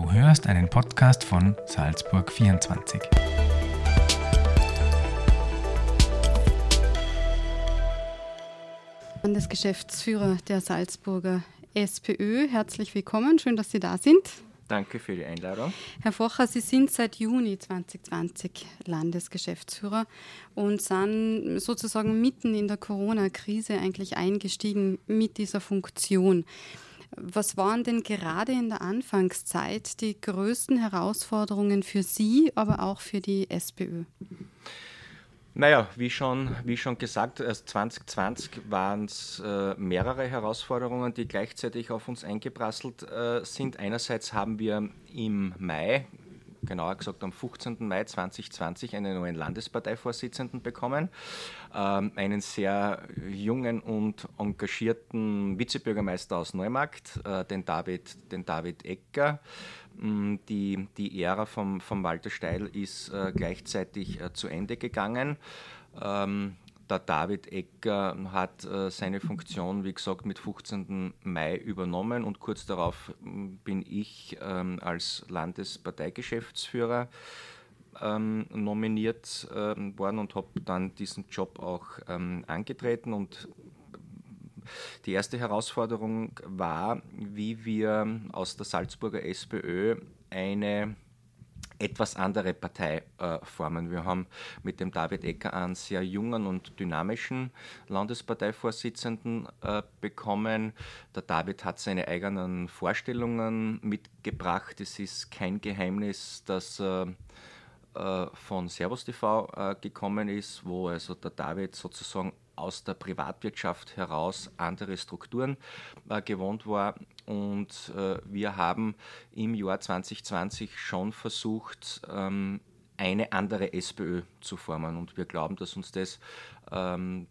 Du hörst einen Podcast von Salzburg 24. Landesgeschäftsführer der Salzburger SPÖ, herzlich willkommen. Schön, dass Sie da sind. Danke für die Einladung. Herr Focher, Sie sind seit Juni 2020 Landesgeschäftsführer und sind sozusagen mitten in der Corona-Krise eigentlich eingestiegen mit dieser Funktion. Was waren denn gerade in der Anfangszeit die größten Herausforderungen für Sie, aber auch für die SPÖ? Naja, wie schon, wie schon gesagt, 2020 waren es äh, mehrere Herausforderungen, die gleichzeitig auf uns eingeprasselt äh, sind. Einerseits haben wir im Mai, genauer gesagt am 15. Mai 2020, einen neuen Landesparteivorsitzenden bekommen, ähm, einen sehr jungen und engagierten Vizebürgermeister aus Neumarkt, äh, den, David, den David Ecker. Mm, die, die Ära vom, vom Walter Steil ist äh, gleichzeitig äh, zu Ende gegangen. Ähm, der David Ecker hat äh, seine Funktion, wie gesagt, mit 15. Mai übernommen und kurz darauf mm, bin ich ähm, als Landesparteigeschäftsführer ähm, nominiert äh, worden und habe dann diesen Job auch ähm, angetreten und die erste Herausforderung war, wie wir aus der Salzburger SPÖ eine etwas andere Partei äh. Wir haben mit dem David Ecker einen sehr jungen und dynamischen Landesparteivorsitzenden äh, bekommen. Der David hat seine eigenen Vorstellungen mitgebracht. Es ist kein Geheimnis, dass er äh, von Servus TV äh, gekommen ist, wo also der David sozusagen aus der Privatwirtschaft heraus andere Strukturen äh, gewohnt war. Und äh, wir haben im Jahr 2020 schon versucht, ähm, eine andere SPÖ zu formen. Und wir glauben, dass uns das ähm,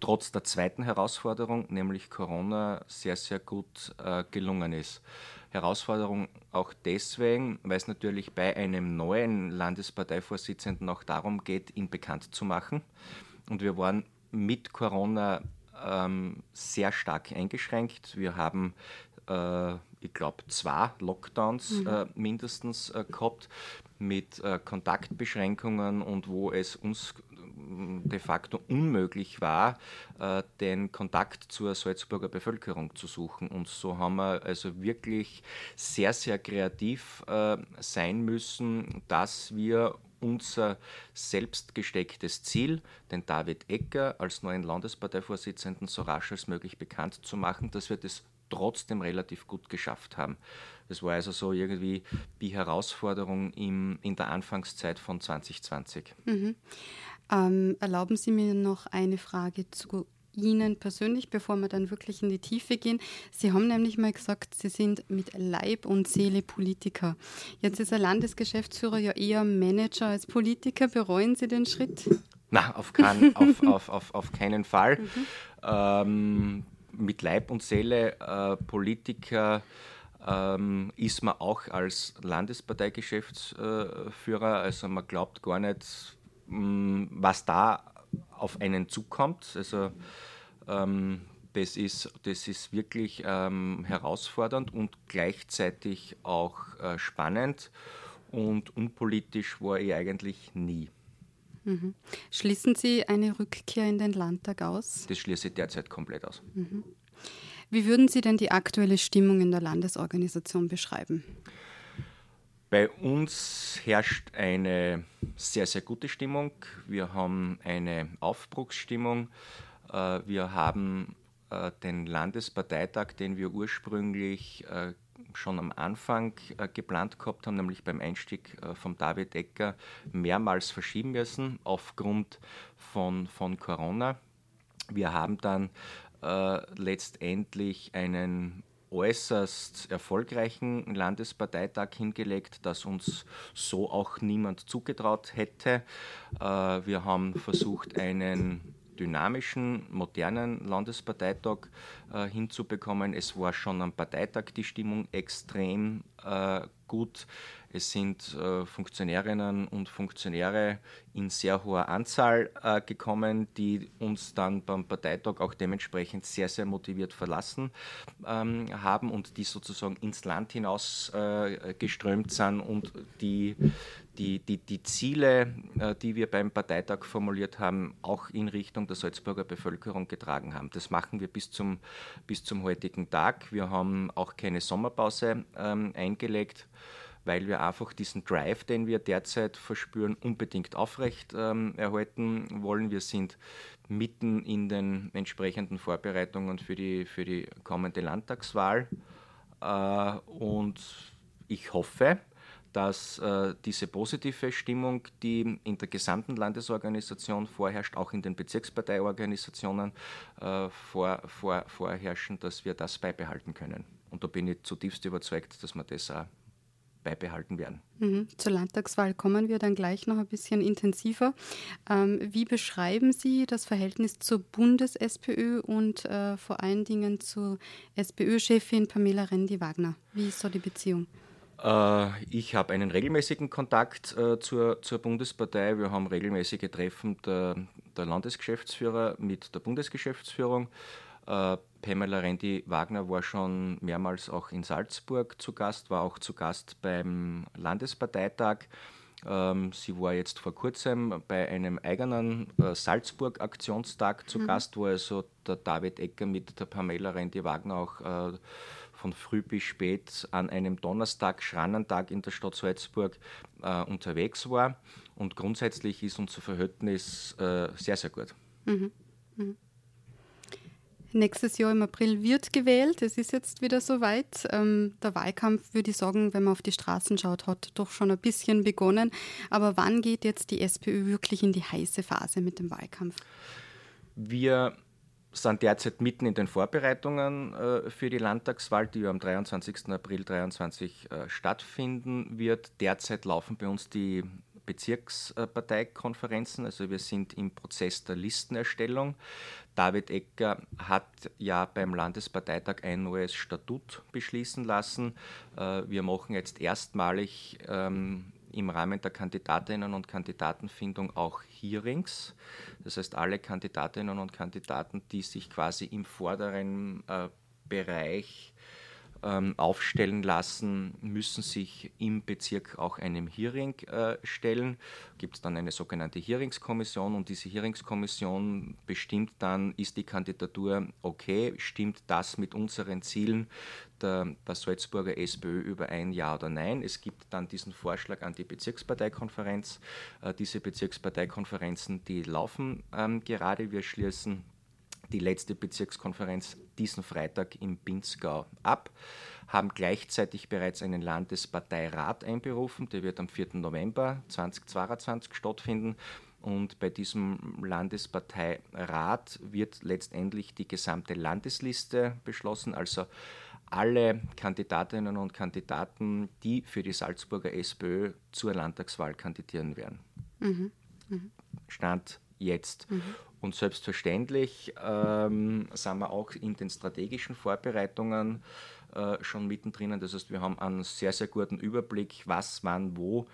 trotz der zweiten Herausforderung, nämlich Corona, sehr, sehr gut äh, gelungen ist. Herausforderung auch deswegen, weil es natürlich bei einem neuen Landesparteivorsitzenden auch darum geht, ihn bekannt zu machen. Und wir waren mit Corona ähm, sehr stark eingeschränkt. Wir haben, äh, ich glaube, zwei Lockdowns mhm. äh, mindestens äh, gehabt mit äh, Kontaktbeschränkungen und wo es uns mm, de facto unmöglich war, äh, den Kontakt zur Salzburger Bevölkerung zu suchen. Und so haben wir also wirklich sehr, sehr kreativ äh, sein müssen, dass wir unser selbst gestecktes Ziel, den David Ecker als neuen Landesparteivorsitzenden so rasch als möglich bekannt zu machen, dass wir das trotzdem relativ gut geschafft haben. Das war also so irgendwie die Herausforderung im, in der Anfangszeit von 2020. Mhm. Ähm, erlauben Sie mir noch eine Frage zu Ihnen persönlich, bevor wir dann wirklich in die Tiefe gehen. Sie haben nämlich mal gesagt, Sie sind mit Leib und Seele Politiker. Jetzt ist ein Landesgeschäftsführer ja eher Manager als Politiker. Bereuen Sie den Schritt? Na, auf, kein, auf, auf, auf, auf keinen Fall. Mhm. Ähm, mit Leib und Seele äh, Politiker ähm, ist man auch als Landesparteigeschäftsführer. Also man glaubt gar nicht, mh, mm, was da auf einen zukommt. Also ähm, das, ist, das ist wirklich ähm, herausfordernd und gleichzeitig auch äh, spannend. Und unpolitisch war ich eigentlich nie. Mhm. Schließen Sie eine Rückkehr in den Landtag aus? Das schließe ich derzeit komplett aus. Mhm. Wie würden Sie denn die aktuelle Stimmung in der Landesorganisation beschreiben? Bei uns herrscht eine sehr, sehr gute Stimmung. Wir haben eine Aufbruchsstimmung. Äh, wir haben äh, den Landesparteitag, den wir ursprünglich äh, schon am Anfang geplant gehabt haben, nämlich beim Einstieg von David Ecker, mehrmals verschieben müssen aufgrund von, von Corona. Wir haben dann letztendlich einen äußerst erfolgreichen Landesparteitag hingelegt, das uns so auch niemand zugetraut hätte. Äh, wir haben versucht, einen dynamischen, modernen Landesparteitag äh, hinzubekommen. Es war schon am Parteitag die Stimmung extrem äh, gut. Es sind äh, Funktionärinnen und Funktionäre in sehr hoher Anzahl äh, gekommen, die uns dann beim Parteitag auch dementsprechend sehr, sehr motiviert verlassen ähm, haben und die sozusagen ins Land hinaus äh, geströmt sind und die, die, die, die Ziele, äh, die wir beim Parteitag formuliert haben, auch in Richtung der Salzburger Bevölkerung getragen haben. Das machen wir bis zum, bis zum heutigen Tag. Wir haben auch keine Sommerpause ähm, eingelegt weil wir einfach diesen Drive, den wir derzeit verspüren, unbedingt aufrecht ähm, erhalten wollen. Wir sind mitten in den entsprechenden Vorbereitungen für die, für die kommende Landtagswahl äh, und ich hoffe, dass äh, diese positive Stimmung, die in der gesamten Landesorganisation vorherrscht, auch in den Bezirksparteiorganisationen äh, vor, vor, vorherrschen, dass wir das beibehalten können. Und da bin ich zutiefst überzeugt, dass wir das auch beibehalten werden. Mhm. Zur Landtagswahl kommen wir dann gleich noch ein bisschen intensiver. Ähm, wie beschreiben Sie das Verhältnis zur Bundes-SPÖ und äh, vor allen Dingen zur SPÖ-Chefin Pamela Rendi-Wagner? Wie ist so die Beziehung? Äh, ich habe einen regelmäßigen Kontakt äh, zur, zur Bundespartei. Wir haben regelmäßige Treffen der, der Landesgeschäftsführer mit der Bundesgeschäftsführung. Äh, Pamela Rendi-Wagner war schon mehrmals auch in Salzburg zu Gast, war auch zu Gast beim Landesparteitag. Ähm, sie war jetzt vor kurzem bei einem eigenen Salzburg-Aktionstag zu mhm. Gast, wo also der David Ecker mit der Pamela Rendi-Wagner auch äh, von früh bis spät an einem Donnerstag, Schrannentag in der Stadt Salzburg äh, unterwegs war. Und grundsätzlich ist unser Verhältnis äh, sehr, sehr gut. Mhm. Mhm. Nächstes Jahr im April wird gewählt. Es ist jetzt wieder soweit. Ähm, der Wahlkampf, würde ich sagen, wenn man auf die Straßen schaut, hat doch schon ein bisschen begonnen. Aber wann geht jetzt die SPÖ wirklich in die heiße Phase mit dem Wahlkampf? Wir sind derzeit mitten in den Vorbereitungen äh, für die Landtagswahl, die am 23. April 2023 äh, stattfinden wird. Derzeit laufen bei uns die Bezirksparteikonferenzen. Also wir sind im Prozess der Listenerstellung. David Ecker hat ja beim Landesparteitag ein neues Statut beschließen lassen. Äh, wir machen jetzt erstmalig ähm, im Rahmen der Kandidatinnen und Kandidatenfindung auch Hearings. Das heißt, alle Kandidatinnen und Kandidaten, die sich quasi im vorderen äh, Bereich aufstellen lassen, müssen sich im Bezirk auch einem Hearing äh, stellen. Gibt es dann eine sogenannte Hearingskommission und diese Hearingskommission bestimmt dann, ist die Kandidatur okay, stimmt das mit unseren Zielen der, der Salzburger SPÖ überein, ja oder nein. Es gibt dann diesen Vorschlag an die Bezirksparteikonferenz. Äh, diese Bezirksparteikonferenzen, die laufen ähm, gerade. Wir schließen die letzte Bezirkskonferenz diesen Freitag im Pinzgau ab, haben gleichzeitig bereits einen Landesparteirat einberufen, der wird am 4. November 2022 stattfinden. Und bei diesem Landesparteirat wird letztendlich die gesamte Landesliste beschlossen, also alle Kandidatinnen und Kandidaten, die für die Salzburger SPÖ zur Landtagswahl kandidieren werden. Mhm. Mhm. Stand jetzt. Mhm. Und selbstverständlich ähm, sind wir auch in den strategischen Vorbereitungen äh, schon mittendrin. Das heißt, wir haben einen sehr, sehr guten Überblick, was, wann, wo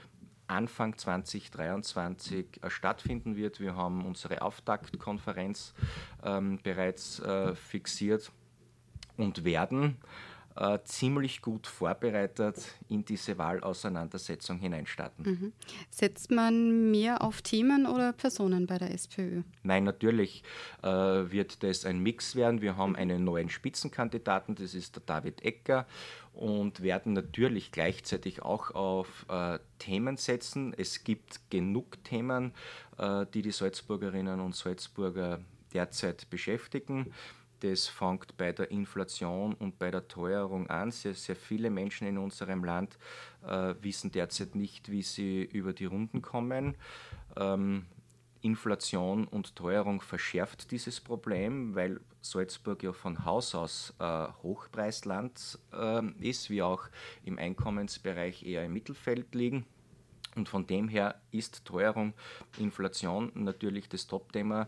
Anfang 2023 äh, stattfinden wird. Wir haben unsere Auftaktkonferenz ähm, bereits äh, fixiert und werden äh, ziemlich gut vorbereitet in diese Wahlauseinandersetzung hineinstarten. Mhm. Setzt man mehr auf Themen oder Personen bei der SPÖ? Nein, natürlich äh, wird das ein Mix werden. Wir haben einen neuen Spitzenkandidaten, das ist der David Ecker und werden natürlich gleichzeitig auch auf äh, Themen setzen. Es gibt genug Themen, äh, die die Salzburgerinnen und Salzburger derzeit beschäftigen. Das fängt bei der Inflation und bei der Teuerung an. Sehr, sehr viele Menschen in unserem Land äh, wissen derzeit nicht, wie sie über die Runden kommen. Ähm, Inflation und Teuerung verschärft dieses Problem, weil Salzburg ja von Haus aus äh, Hochpreisland äh, ist, wie auch im Einkommensbereich eher im Mittelfeld liegen. Und von dem her ist Teuerung, Inflation natürlich das Top-Thema,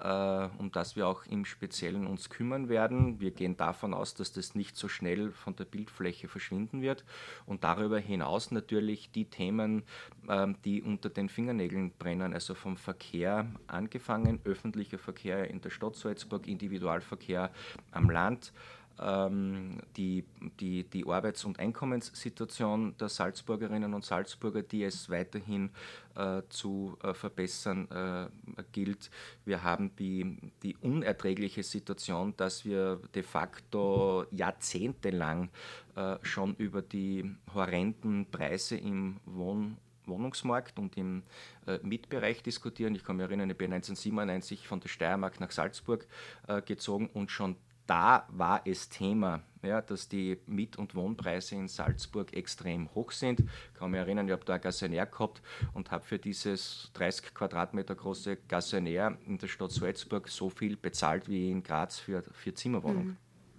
äh, um das wir auch im Speziellen uns kümmern werden. Wir gehen davon aus, dass das nicht so schnell von der Bildfläche verschwinden wird. Und darüber hinaus natürlich die Themen, äh, die unter den Fingernägeln brennen, also vom Verkehr angefangen, öffentlicher Verkehr in der Stadt Salzburg, Individualverkehr am Land die, die, die Arbeits- und Einkommenssituation der Salzburgerinnen und Salzburger, die es weiterhin äh, zu äh, verbessern äh, gilt. Wir haben die, die unerträgliche Situation, dass wir de facto jahrzehntelang äh, schon über die horrenden Preise im Wohn Wohnungsmarkt und im äh, Mietbereich diskutieren. Ich kann mich erinnern, ich bin 1997 von der Steiermark nach Salzburg äh, gezogen und schon da war es Thema, ja, dass die Miet- und Wohnpreise in Salzburg extrem hoch sind. Ich kann mich erinnern, ich habe da ein Gassenär gehabt und habe für dieses 30 Quadratmeter große Gassenär in der Stadt Salzburg so viel bezahlt wie in Graz für, für Zimmerwohnung.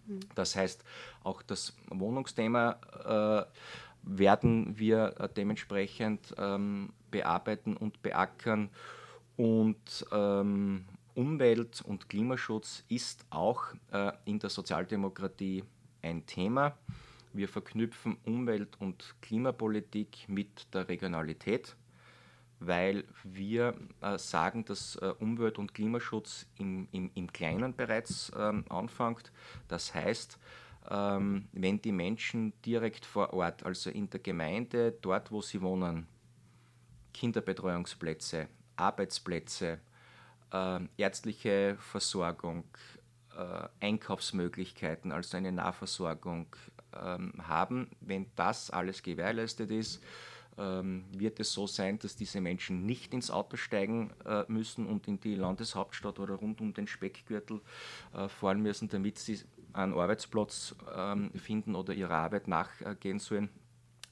Mhm. mhm. Das heißt, auch das Wohnungsthema äh, werden wir äh, dementsprechend ähm, bearbeiten und beackern und ähm, Umwelt- und Klimaschutz ist auch äh, in der Sozialdemokratie ein Thema. Wir verknüpfen Umwelt- und Klimapolitik mit der Regionalität, weil wir äh, sagen, dass äh, Umwelt- und Klimaschutz im, im, im Kleinen bereits ähm, anfängt. Das heißt, ähm, wenn die Menschen direkt vor Ort, also in der Gemeinde, dort wo sie wohnen, Kinderbetreuungsplätze, Arbeitsplätze, äh, ärztliche Versorgung, äh, Einkaufsmöglichkeiten, also eine Nahversorgung ähm, haben. Wenn das alles gewährleistet ist, ähm, wird es so sein, dass diese Menschen nicht ins Auto steigen äh, müssen und in die Landeshauptstadt oder rund um den Speckgürtel äh, fahren müssen, damit sie einen Arbeitsplatz ähm, finden oder ihrer Arbeit nachgehen sollen.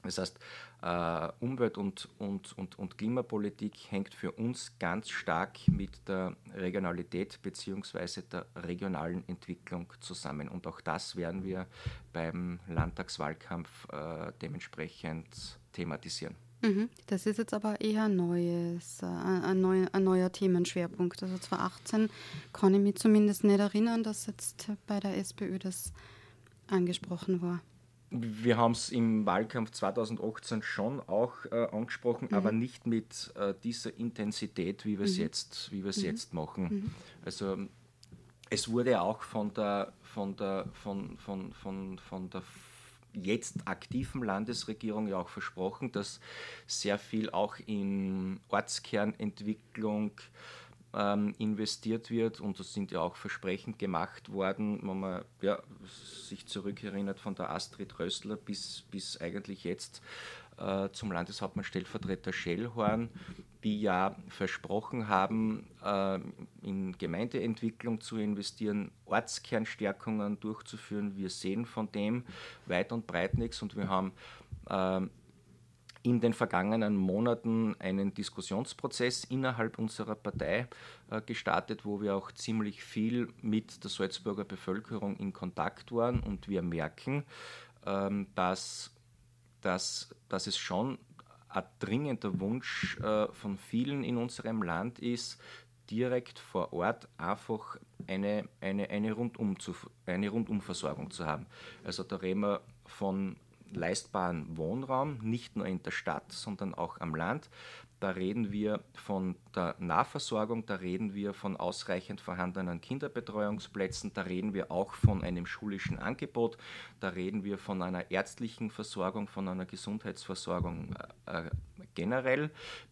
Das heißt, äh, Umwelt- und, und, und, und Klimapolitik hängt für uns ganz stark mit der Regionalität bzw. der regionalen Entwicklung zusammen. Und auch das werden wir beim Landtagswahlkampf äh, dementsprechend thematisieren. Mhm. Das ist jetzt aber eher neues, äh, ein, neuer, ein neuer Themenschwerpunkt. Also 2018 kann ich mich zumindest nicht erinnern, dass jetzt bei der SPÖ das angesprochen war. Wir haben es im Wahlkampf 2018 schon auch äh, angesprochen, mhm. aber nicht mit äh, dieser Intensität, wie wir es mhm. jetzt, wie mhm. jetzt machen. Mhm. Also es wurde auch von der, von der, von, von, von, von der jetzt aktiven Landesregierung ja auch versprochen, dass sehr viel auch in Ortskernentwicklung ähm, investiert wird und das sind ja auch Versprechen gemacht worden, wenn man ja, sich zurückerinnert von der Astrid Rössler bis, bis eigentlich jetzt äh, zum Landeshauptmann Stellvertreter Schellhorn, die ja versprochen haben, äh, in Gemeindeentwicklung zu investieren, Ortskernstärkungen durchzuführen. Wir sehen von dem weit und breit nichts und wir haben äh, in den vergangenen Monaten einen Diskussionsprozess innerhalb unserer Partei äh, gestartet, wo wir auch ziemlich viel mit der Salzburger Bevölkerung in Kontakt waren und wir merken, ähm, dass, dass, dass es schon ein dringender Wunsch äh, von vielen in unserem Land ist, direkt vor Ort einfach eine, eine, eine, Rundum zu, eine Rundumversorgung zu haben. Also da reden wir von leistbaren Wohnraum, nicht nur in der Stadt, sondern auch am Land. Da reden wir von der Nahversorgung, da reden wir von ausreichend vorhandenen Kinderbetreuungsplätzen, da reden wir auch von einem schulischen Angebot, da reden wir von einer ärztlichen Versorgung, von einer Gesundheitsversorgung äh, generell,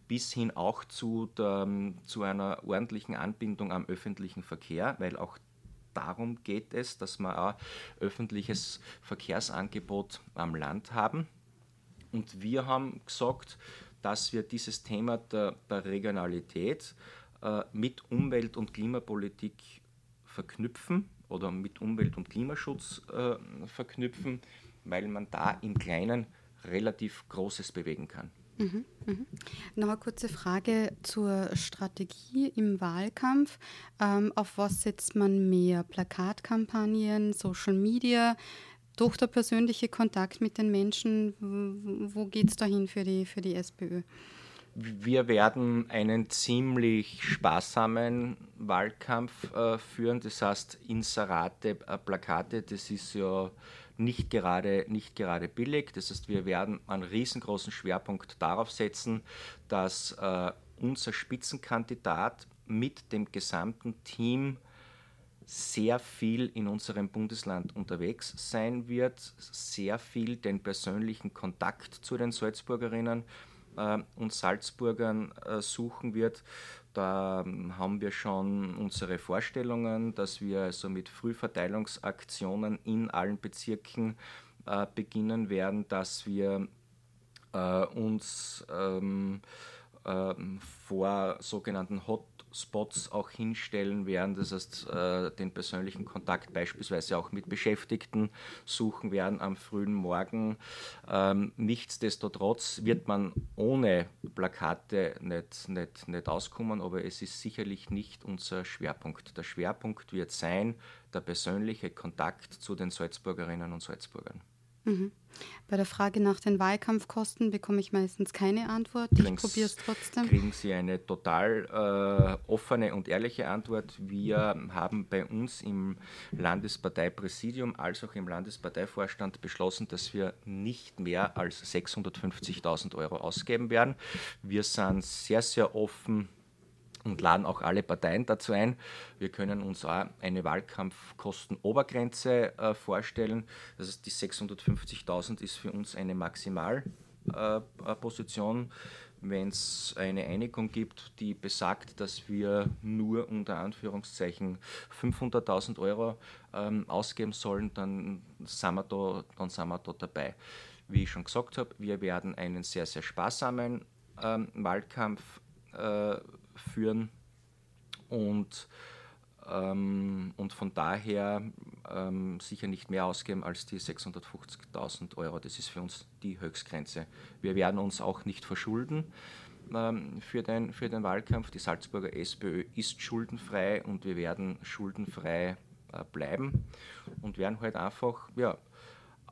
bis hin auch zu, der, zu einer ordentlichen Anbindung am öffentlichen Verkehr, weil auch darum geht es, dass wir auch öffentliches Verkehrsangebot am Land haben. Und wir haben gesagt, dass wir dieses Thema der, der Regionalität äh, mit Umwelt- und Klimapolitik verknüpfen oder mit Umwelt- und Klimaschutz äh, verknüpfen, weil man da im Kleinen relativ Großes bewegen kann. Mhm, mhm. Noch eine kurze Frage zur Strategie im Wahlkampf. Ähm, auf was setzt man mehr? Plakatkampagnen, Social Media, doch der persönliche Kontakt mit den Menschen? Wo geht es dahin für die, für die SPÖ? Wir werden einen ziemlich sparsamen Wahlkampf äh, führen, das heißt Inserate, äh, Plakate, das ist ja nicht gerade, nicht gerade billig. Das heißt, wir werden einen riesengroßen Schwerpunkt darauf setzen, dass äh, unser Spitzenkandidat mit dem gesamten Team sehr viel in unserem Bundesland unterwegs sein wird, sehr viel den persönlichen Kontakt zu den Salzburgerinnen äh, und Salzburgern äh, suchen wird. Da ähm, haben wir schon unsere Vorstellungen, dass wir also mit Frühverteilungsaktionen in allen Bezirken äh, beginnen werden, dass wir äh, uns ähm, ähm, vor sogenannten Hot Spots auch hinstellen werden, das heißt äh, den persönlichen Kontakt beispielsweise auch mit Beschäftigten suchen werden am frühen Morgen. Ähm, nichtsdestotrotz wird man ohne Plakate nicht, nicht, nicht auskommen, aber es ist sicherlich nicht unser Schwerpunkt. Der Schwerpunkt wird sein der persönliche Kontakt zu den Salzburgerinnen und Salzburgern. Mhm. Bei der Frage nach den Wahlkampfkosten bekomme ich meistens keine Antwort. ich probiere es trotzdem. Kriegen Sie eine total äh, offene und ehrliche Antwort. Wir haben bei uns im Landesparteipräsidium als auch im Landesparteivorstand beschlossen, dass wir nicht mehr als 650.000 Euro ausgeben werden. Wir sind sehr, sehr offen und laden auch alle Parteien dazu ein. Wir können uns auch eine Wahlkampfkostenobergrenze äh, vorstellen. Das heißt, die 650.000 ist für uns eine Maximalposition. Äh, Wenn es eine Einigung gibt, die besagt, dass wir nur unter Anführungszeichen 500.000 Euro ähm, ausgeben sollen, dann sind, wir da, dann sind wir da dabei. Wie ich schon gesagt habe, wir werden einen sehr, sehr sparsamen ähm, Wahlkampf äh, führen und, ähm, und von daher ähm, sicher nicht mehr ausgeben als die 650.000 Euro. Das ist für uns die Höchstgrenze. Wir werden uns auch nicht verschulden ähm, für, den, für den Wahlkampf. Die Salzburger SPÖ ist schuldenfrei und wir werden schuldenfrei äh, bleiben und werden halt einfach ja,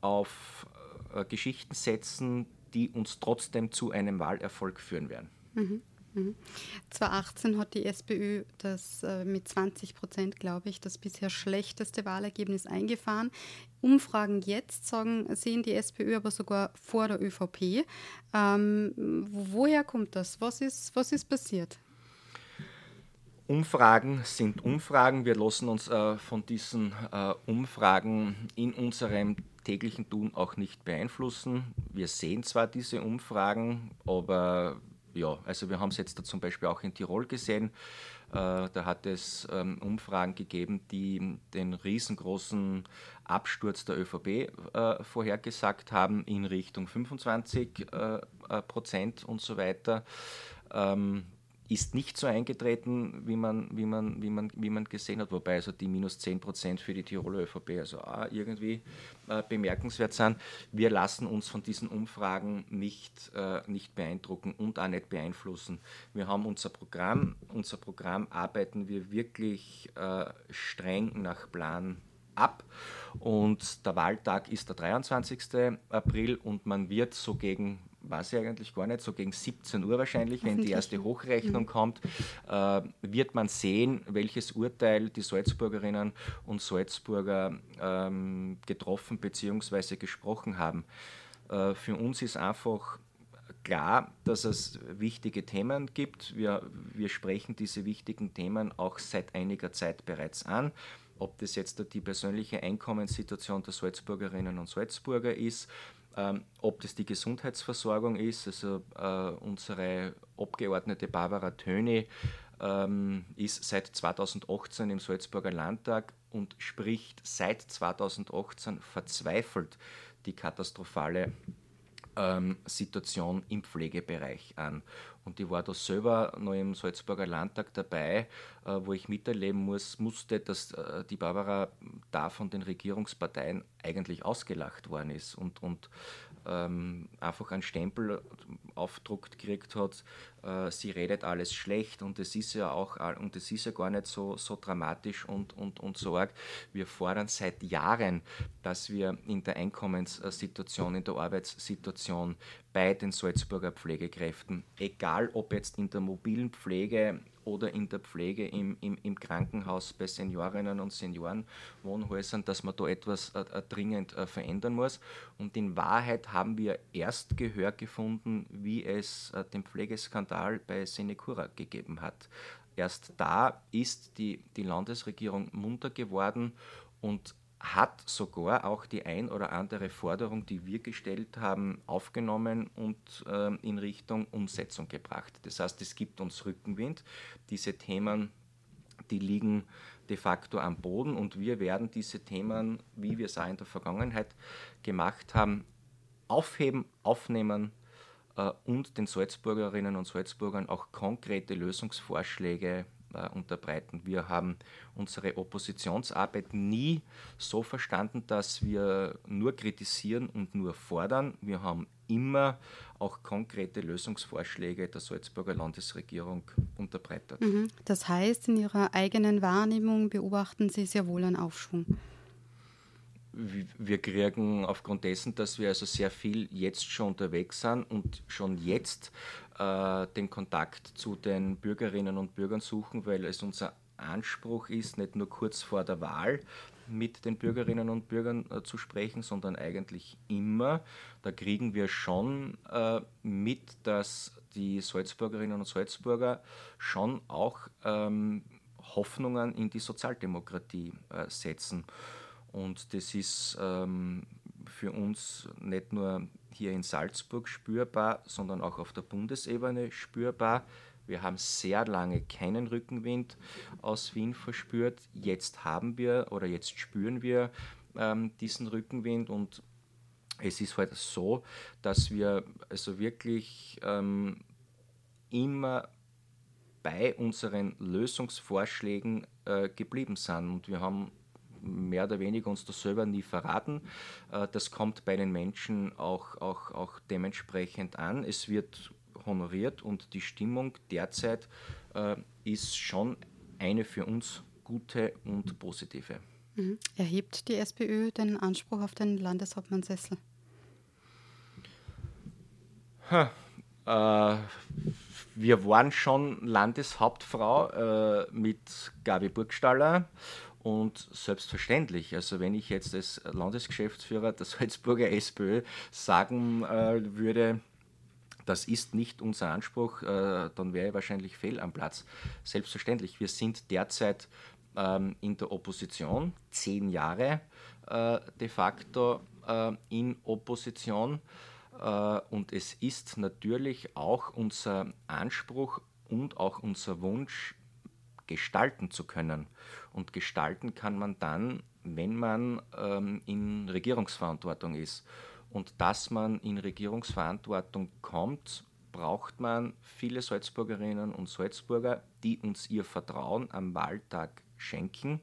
auf äh, Geschichten setzen, die uns trotzdem zu einem Wahlerfolg führen werden. Mhm. 2018 mhm. hat die SPÖ das äh, mit 20 Prozent, glaube ich, das bisher schlechteste Wahlergebnis eingefahren. Umfragen jetzt sagen, sehen die SPÖ aber sogar vor der ÖVP. Ähm, woher kommt das? Was ist, was ist passiert? Umfragen sind Umfragen. Wir lassen uns äh, von diesen äh, Umfragen in unserem täglichen Tun auch nicht beeinflussen. Wir sehen zwar diese Umfragen, aber ja, also wir haben es jetzt da zum Beispiel auch in Tirol gesehen. Äh, da hat es ähm, Umfragen gegeben, die den riesengroßen Absturz der ÖVP äh, vorhergesagt haben in Richtung 25 äh, Prozent und so weiter. Ähm, ist nicht so eingetreten, wie man, wie man, wie man, wie man gesehen hat, wobei also die minus 10 Prozent für die Tiroler ÖVP also auch irgendwie äh, bemerkenswert sind. Wir lassen uns von diesen Umfragen nicht, äh, nicht beeindrucken und auch nicht beeinflussen. Wir haben unser Programm, unser Programm arbeiten wir wirklich äh, streng nach Plan ab. Und der Wahltag ist der 23. April und man wird so gegen weiß ich eigentlich gar nicht, so gegen 17 Uhr wahrscheinlich, wenn die erste Hochrechnung mhm. kommt, äh, wird man sehen, welches Urteil die Salzburgerinnen und Salzburger ähm, getroffen bzw. gesprochen haben. Äh, für uns ist einfach klar, dass es wichtige Themen gibt. Wir, wir sprechen diese wichtigen Themen auch seit einiger Zeit bereits an ob das jetzt die persönliche Einkommenssituation der Salzburgerinnen und Salzburger ist, ähm, ob das die Gesundheitsversorgung ist, also äh, unsere Abgeordnete Barbara Töni ähm, ist seit 2018 im Salzburger Landtag und spricht seit 2018 verzweifelt die katastrophale ähm, Situation im Pflegebereich an. Und ich war da selber noch im Salzburger Landtag dabei, äh, wo ich miterleben muss, musste, dass äh, die Barbara da von den Regierungsparteien eigentlich ausgelacht worden ist und, und ähm, einfach einen Stempel aufdruckt gekriegt hat, äh, sie redet alles schlecht und es ist ja auch und es ist ja gar nicht so, so dramatisch und, und, und so arg. Wir fordern seit Jahren, dass wir in der Einkommenssituation, in der Arbeitssituation bei den Salzburger Pflegekräften, egal ob jetzt in der mobilen Pflege oder in der Pflege im, im, im Krankenhaus bei Seniorinnen und Seniorenwohnhäusern, dass man da etwas äh, äh, dringend äh, verändern muss. Und in Wahrheit haben wir erst Gehör gefunden, wie es äh, den Pflegeskandal bei Senecura gegeben hat. Erst da ist die, die Landesregierung munter geworden und hat sogar auch die ein oder andere Forderung, die wir gestellt haben, aufgenommen und äh, in Richtung Umsetzung gebracht. Das heißt, es gibt uns Rückenwind. Diese Themen, die liegen de facto am Boden und wir werden diese Themen, wie wir es auch in der Vergangenheit gemacht haben, aufheben, aufnehmen äh, und den Salzburgerinnen und Salzburgern auch konkrete Lösungsvorschläge äh, unterbreiten. Wir haben unsere Oppositionsarbeit nie so verstanden, dass wir nur kritisieren und nur fordern. Wir haben immer auch konkrete Lösungsvorschläge der Salzburger Landesregierung unterbreitet. Mhm. Das heißt, in Ihrer eigenen Wahrnehmung beobachten Sie sehr wohl einen Aufschwung wir kriegen aufgrund dessen, dass wir also sehr viel jetzt schon unterwegs sind und schon jetzt äh, den Kontakt zu den Bürgerinnen und Bürgern suchen, weil es unser Anspruch ist, nicht nur kurz vor der Wahl mit den Bürgerinnen und Bürgern äh, zu sprechen, sondern eigentlich immer. Da kriegen wir schon äh, mit, dass die Salzburgerinnen und Salzburger schon auch ähm, Hoffnungen in die Sozialdemokratie äh, setzen. Und das ist ähm, für uns nicht nur hier in Salzburg spürbar, sondern auch auf der Bundesebene spürbar. Wir haben sehr lange keinen Rückenwind aus Wien verspürt. Jetzt haben wir oder jetzt spüren wir ähm, diesen Rückenwind und es ist halt so, dass wir also wirklich ähm, immer bei unseren Lösungsvorschlägen äh, geblieben sind und wir haben mehr oder weniger uns das selber nie verraten. Äh, das kommt bei den Menschen auch, auch, auch dementsprechend an. Es wird honoriert und die Stimmung derzeit äh, ist schon eine für uns gute und positive. Mhm. Erhebt die SPÖ den Anspruch auf den Landeshauptmannsessel? Ha, äh, wir waren schon Landeshauptfrau äh, mit Gabi Burgstaller und selbstverständlich, also wenn ich jetzt als Landesgeschäftsführer der Salzburger SPÖ sagen äh, würde, das ist nicht unser Anspruch, äh, dann wäre ich wahrscheinlich fehl am Platz. Selbstverständlich, wir sind derzeit ähm, in der Opposition, zehn Jahre äh, de facto äh, in Opposition. Äh, und es ist natürlich auch unser Anspruch und auch unser Wunsch, gestalten zu können. Und gestalten kann man dann, wenn man ähm, in Regierungsverantwortung ist. Und dass man in Regierungsverantwortung kommt, braucht man viele Salzburgerinnen und Salzburger, die uns ihr Vertrauen am Wahltag schenken.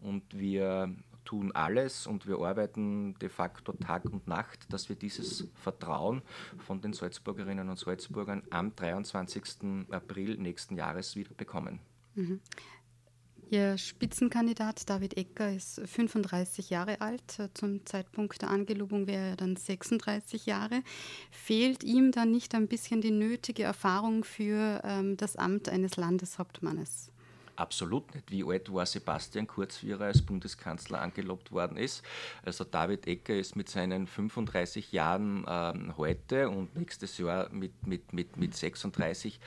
Und wir tun alles und wir arbeiten de facto Tag und Nacht, dass wir dieses Vertrauen von den Salzburgerinnen und Salzburgern am 23. April nächsten Jahres wieder bekommen. Ihr Spitzenkandidat David Ecker ist 35 Jahre alt. Zum Zeitpunkt der Angelobung wäre er dann 36 Jahre. Fehlt ihm dann nicht ein bisschen die nötige Erfahrung für ähm, das Amt eines Landeshauptmannes? Absolut nicht. Wie alt war Sebastian Kurz, wie er als Bundeskanzler angelobt worden ist? Also David Ecker ist mit seinen 35 Jahren ähm, heute und nächstes Jahr mit, mit, mit, mit 36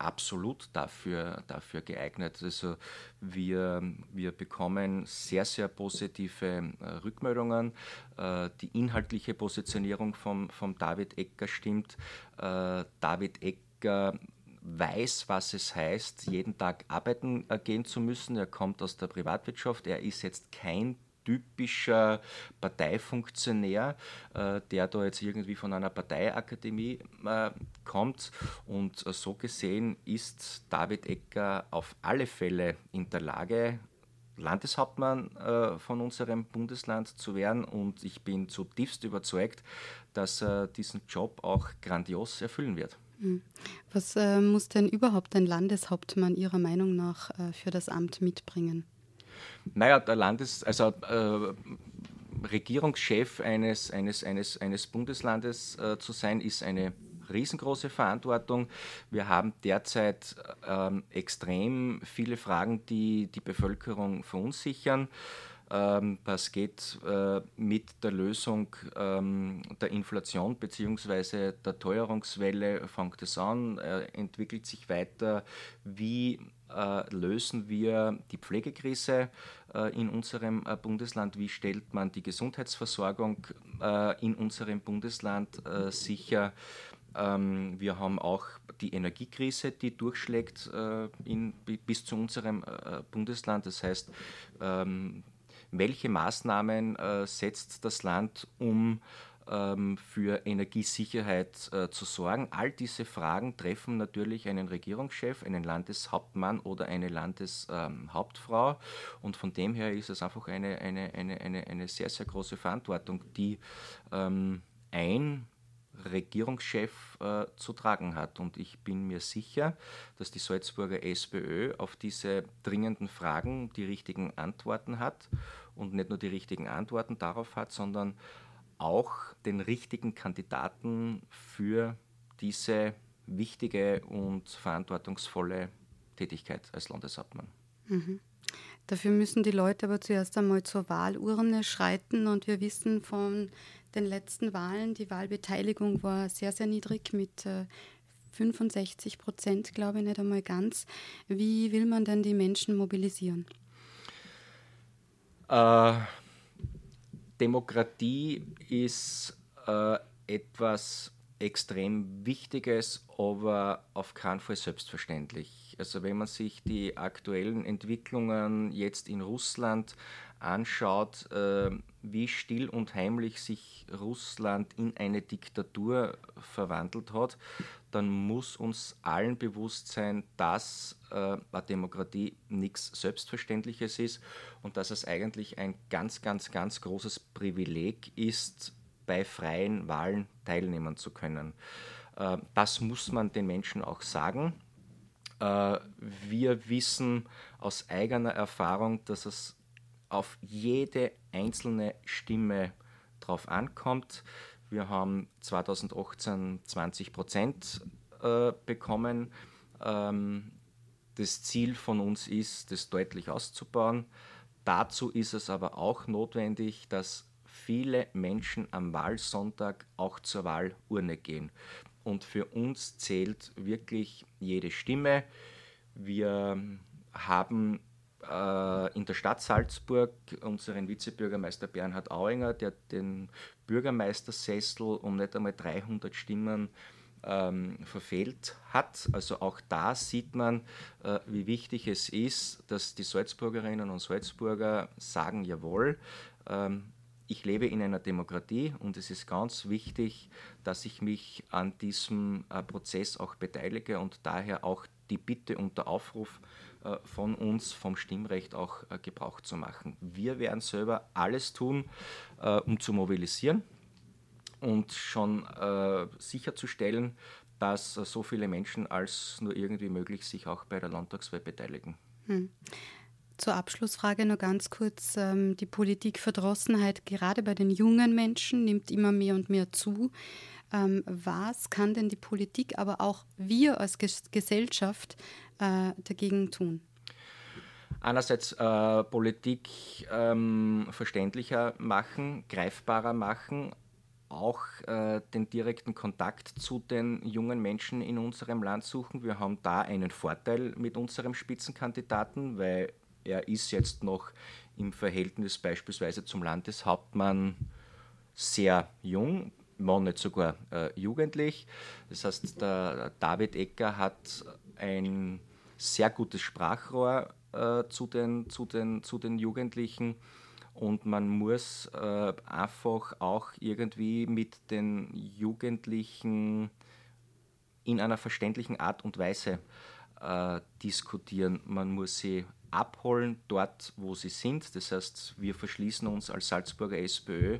absolut dafür, dafür geeignet. Also wir, wir bekommen sehr, sehr positive äh, Rückmeldungen. Äh, die inhaltliche Positionierung vom, vom David Ecker stimmt. Äh, David Ecker weiß, was es heißt, jeden Tag arbeiten äh, gehen zu müssen. Er kommt aus der Privatwirtschaft. Er ist jetzt kein typischer Parteifunktionär, äh, der da jetzt irgendwie von einer Parteiakademie äh, kommt. Und so gesehen ist David Ecker auf alle Fälle in der Lage, Landeshauptmann äh, von unserem Bundesland zu werden und ich bin zutiefst überzeugt, dass er diesen Job auch grandios erfüllen wird. Hm. Was äh, muss denn überhaupt ein Landeshauptmann Ihrer Meinung nach für das Amt mitbringen? Naja, der Landes, also äh, Regierungschef eines, eines, eines, eines Bundeslandes äh, zu sein, ist eine riesengroße Verantwortung. Wir haben derzeit ähm, extrem viele Fragen, die die Bevölkerung verunsichern. Ähm, das geht äh, mit der Lösung ähm, der Inflation bzw. der Teuerungswelle, fängt es an, äh, entwickelt sich weiter. Wie äh, lösen wir die Pflegekrise in unserem Bundesland? Wie stellt man die Gesundheitsversorgung in unserem Bundesland sicher? Ähm, wir haben auch die Energiekrise, die durchschlägt in, bis zu unserem Bundesland. Das heißt, welche Maßnahmen äh, setzt das Land, um ähm, für Energiesicherheit äh, zu sorgen. All diese Fragen treffen natürlich einen Regierungschef, einen Landeshauptmann oder eine Landeshauptfrau. Ähm, Und von dem her ist es einfach eine, eine, eine, eine, eine sehr, sehr große Verantwortung, die ähm, ein Regierungschef äh, zu tragen hat. Und ich bin mir sicher, dass die Salzburger SPÖ auf diese dringenden Fragen die richtigen Antworten hat und nicht nur die richtigen Antworten darauf hat, sondern auch den richtigen Kandidaten für diese wichtige und verantwortungsvolle Tätigkeit als Landeshauptmann. Mhm. Dafür müssen die Leute aber zuerst einmal zur Wahlurne schreiten und wir wissen von den letzten Wahlen, die Wahlbeteiligung war sehr, sehr niedrig mit 65 äh, Prozent, glaube ich, nicht einmal ganz. Wie will man denn die Menschen mobilisieren? Äh, Demokratie ist äh, etwas extrem Wichtiges, aber auf keinen Fall selbstverständlich. Also wenn man sich die aktuellen Entwicklungen jetzt in Russland anschaut, äh, wie still und heimlich sich Russland in eine Diktatur verwandelt hat, dann muss uns allen bewusst sein, dass äh, eine Demokratie nichts Selbstverständliches ist und dass es eigentlich ein ganz, ganz, ganz großes Privileg ist, bei freien Wahlen teilnehmen zu können. Äh, das muss man den Menschen auch sagen. Äh, wir wissen aus eigener Erfahrung, dass es auf jede einzelne Stimme drauf ankommt. Wir haben 2018 20 Prozent äh, bekommen. Ähm, das Ziel von uns ist, das deutlich auszubauen. Dazu ist es aber auch notwendig, dass viele Menschen am Wahlsonntag auch zur Wahlurne gehen. Und für uns zählt wirklich jede Stimme. Wir haben in der Stadt Salzburg unseren Vizebürgermeister Bernhard Auinger, der den Bürgermeistersessel um nicht einmal 300 Stimmen ähm, verfehlt hat. Also auch da sieht man, äh, wie wichtig es ist, dass die Salzburgerinnen und Salzburger sagen, jawohl, ähm, ich lebe in einer Demokratie und es ist ganz wichtig, dass ich mich an diesem äh, Prozess auch beteilige und daher auch die Bitte und der Aufruf äh, von uns vom Stimmrecht auch äh, Gebrauch zu machen. Wir werden selber alles tun, äh, um zu mobilisieren und schon sicherzustellen, dass so viele Menschen als nur irgendwie möglich sich auch bei der Landtagswahl beteiligen. Hm. Zur Abschlussfrage nur ganz kurz. Ähm, die Politikverdrossenheit gerade bei den jungen Menschen nimmt immer mehr und mehr zu. Ähm, was kann denn die Politik, aber auch wir als Gesellschaft äh, dagegen tun? Einerseits äh, Politik ähm, verständlicher machen, greifbarer machen, auch äh, den direkten Kontakt zu den jungen Menschen in unserem Land suchen. Wir haben da einen Vorteil mit unserem Spitzenkandidaten, weil er ist jetzt noch im Verhältnis beispielsweise zum Landeshauptmann sehr jung, wenn nicht sogar äh, jugendlich. Das heißt, der David Ecker hat ein sehr gutes Sprachrohr äh, zu, den, zu, den, zu den Jugendlichen und man muss äh, einfach auch irgendwie mit den Jugendlichen in einer verständlichen Art und Weise äh, diskutieren. Man muss sie abholen dort, wo sie sind. Das heißt, wir verschließen uns als Salzburger SPÖ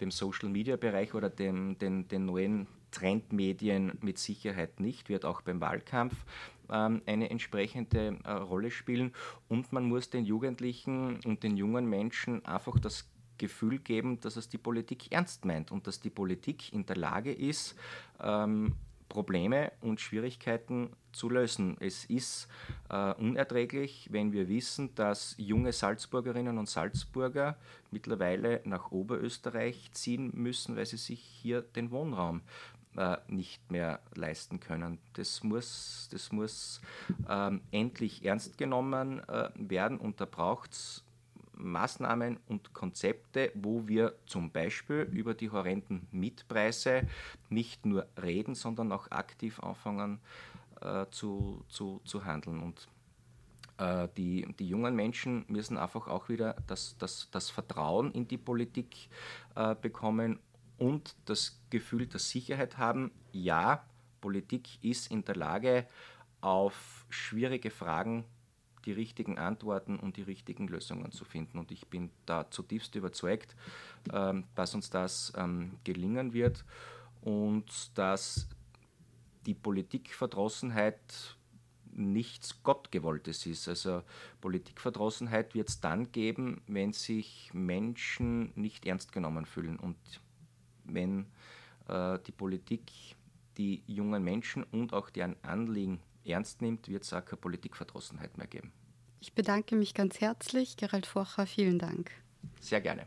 dem Social Media Bereich oder dem, den, den neuen Trendmedien mit Sicherheit nicht, wird auch beim Wahlkampf ähm, eine entsprechende äh, Rolle spielen. Und man muss den Jugendlichen und den jungen Menschen einfach das Gefühl geben, dass es die Politik ernst meint und dass die Politik in der Lage ist, ähm, Probleme und Schwierigkeiten zu. Es ist äh, unerträglich, wenn wir wissen, dass junge Salzburgerinnen und Salzburger mittlerweile nach Oberösterreich ziehen müssen, weil sie sich hier den Wohnraum äh, nicht mehr leisten können. Das muss, das muss ähm, endlich ernst genommen äh, werden und da braucht es Maßnahmen und Konzepte, wo wir zum Beispiel über die horrenden Mietpreise nicht nur reden, sondern auch aktiv anfangen äh, zu, zu, zu handeln. Und äh, die, die jungen Menschen müssen einfach auch wieder das, das, das Vertrauen in die Politik äh, bekommen und das Gefühl der Sicherheit haben, ja, Politik ist in der Lage, auf schwierige Fragen die richtigen Antworten und die richtigen Lösungen zu finden. Und ich bin da zutiefst überzeugt, ähm, dass uns das ähm, gelingen wird und dass die Politikverdrossenheit nichts Gottgewolltes ist. Also Politikverdrossenheit wird es dann geben, wenn sich Menschen nicht ernst genommen fühlen und wenn äh, die Politik die jungen Menschen und auch deren Anliegen ernst nimmt, wird es auch keine Politikverdrossenheit mehr geben. Ich bedanke mich ganz herzlich. Gerald Forcher, vielen Dank. Sehr gerne.